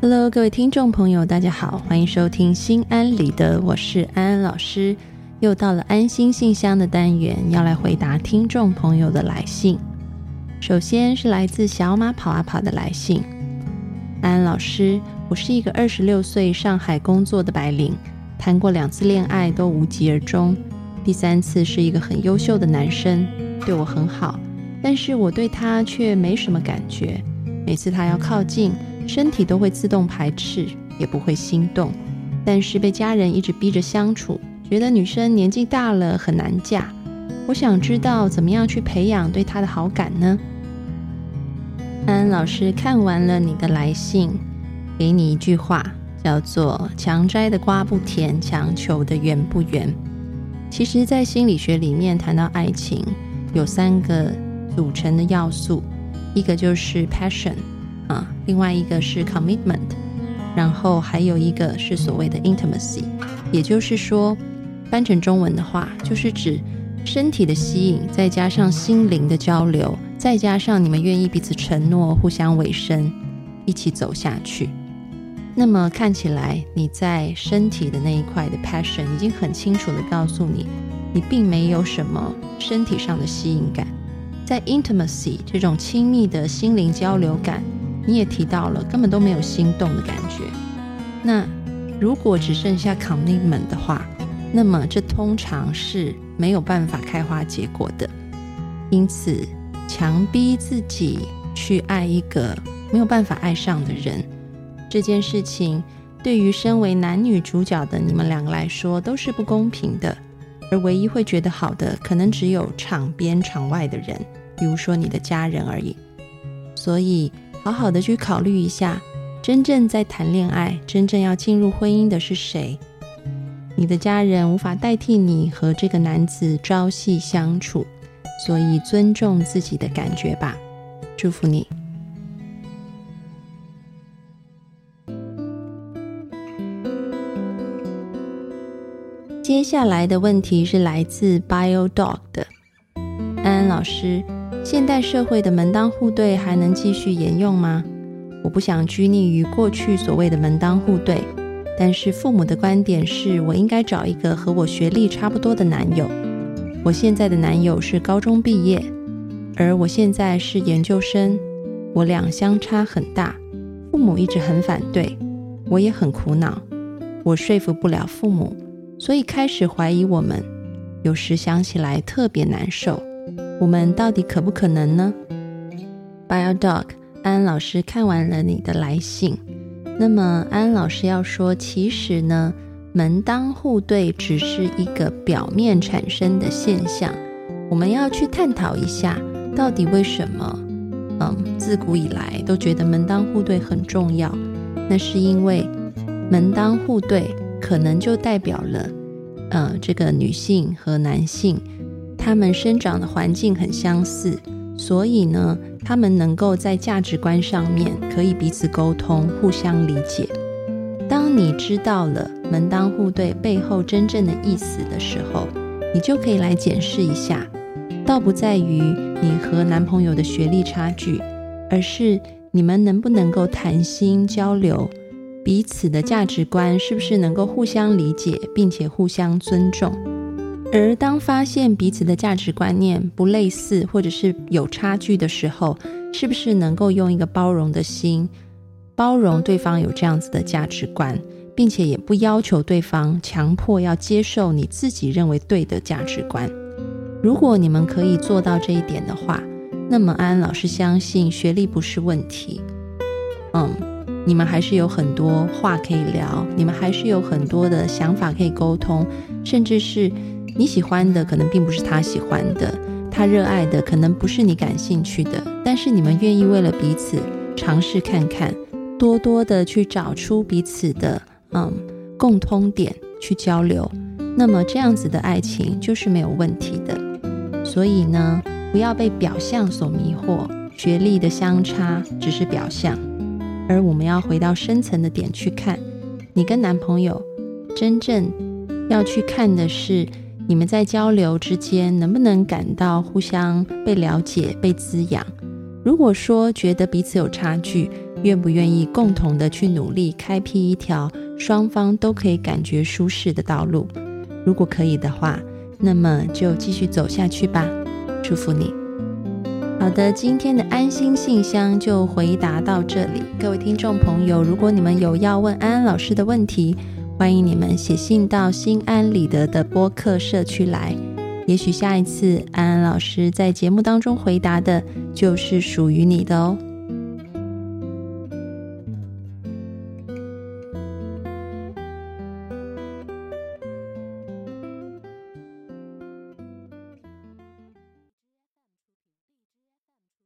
Hello，各位听众朋友，大家好，欢迎收听心安理得，我是安安老师。又到了安心信箱的单元，要来回答听众朋友的来信。首先是来自小马跑啊跑的来信，安安老师，我是一个二十六岁上海工作的白领，谈过两次恋爱都无疾而终，第三次是一个很优秀的男生，对我很好，但是我对他却没什么感觉，每次他要靠近。身体都会自动排斥，也不会心动，但是被家人一直逼着相处，觉得女生年纪大了很难嫁。我想知道怎么样去培养对他的好感呢？安安老师看完了你的来信，给你一句话，叫做“强摘的瓜不甜，强求的圆不圆”。其实，在心理学里面谈到爱情，有三个组成的要素，一个就是 passion。啊，另外一个是 commitment，然后还有一个是所谓的 intimacy，也就是说，翻成中文的话，就是指身体的吸引，再加上心灵的交流，再加上你们愿意彼此承诺、互相委身，一起走下去。那么看起来你在身体的那一块的 passion 已经很清楚的告诉你，你并没有什么身体上的吸引感，在 intimacy 这种亲密的心灵交流感。你也提到了根本都没有心动的感觉。那如果只剩下 commitment 的话，那么这通常是没有办法开花结果的。因此，强逼自己去爱一个没有办法爱上的人，这件事情对于身为男女主角的你们两个来说都是不公平的。而唯一会觉得好的，可能只有场边场外的人，比如说你的家人而已。所以。好好的去考虑一下，真正在谈恋爱、真正要进入婚姻的是谁？你的家人无法代替你和这个男子朝夕相处，所以尊重自己的感觉吧。祝福你。接下来的问题是来自 Bio Dog 的安安老师。现代社会的门当户对还能继续沿用吗？我不想拘泥于过去所谓的门当户对，但是父母的观点是我应该找一个和我学历差不多的男友。我现在的男友是高中毕业，而我现在是研究生，我俩相差很大，父母一直很反对，我也很苦恼，我说服不了父母，所以开始怀疑我们，有时想起来特别难受。我们到底可不可能呢？Bio Dog，安安老师看完了你的来信，那么安安老师要说，其实呢，门当户对只是一个表面产生的现象，我们要去探讨一下，到底为什么？嗯，自古以来都觉得门当户对很重要，那是因为门当户对可能就代表了，呃，这个女性和男性。他们生长的环境很相似，所以呢，他们能够在价值观上面可以彼此沟通、互相理解。当你知道了门当户对背后真正的意思的时候，你就可以来检视一下，倒不在于你和男朋友的学历差距，而是你们能不能够谈心交流，彼此的价值观是不是能够互相理解，并且互相尊重。而当发现彼此的价值观念不类似，或者是有差距的时候，是不是能够用一个包容的心，包容对方有这样子的价值观，并且也不要求对方强迫要接受你自己认为对的价值观？如果你们可以做到这一点的话，那么安安老师相信学历不是问题。嗯，你们还是有很多话可以聊，你们还是有很多的想法可以沟通，甚至是。你喜欢的可能并不是他喜欢的，他热爱的可能不是你感兴趣的，但是你们愿意为了彼此尝试看看，多多的去找出彼此的嗯共通点去交流，那么这样子的爱情就是没有问题的。所以呢，不要被表象所迷惑，学历的相差只是表象，而我们要回到深层的点去看，你跟男朋友真正要去看的是。你们在交流之间能不能感到互相被了解、被滋养？如果说觉得彼此有差距，愿不愿意共同的去努力，开辟一条双方都可以感觉舒适的道路？如果可以的话，那么就继续走下去吧。祝福你。好的，今天的安心信箱就回答到这里。各位听众朋友，如果你们有要问安安老师的问题，欢迎你们写信到心安理得的播客社区来。也许下一次安安老师在节目当中回答的，就是属于你的哦。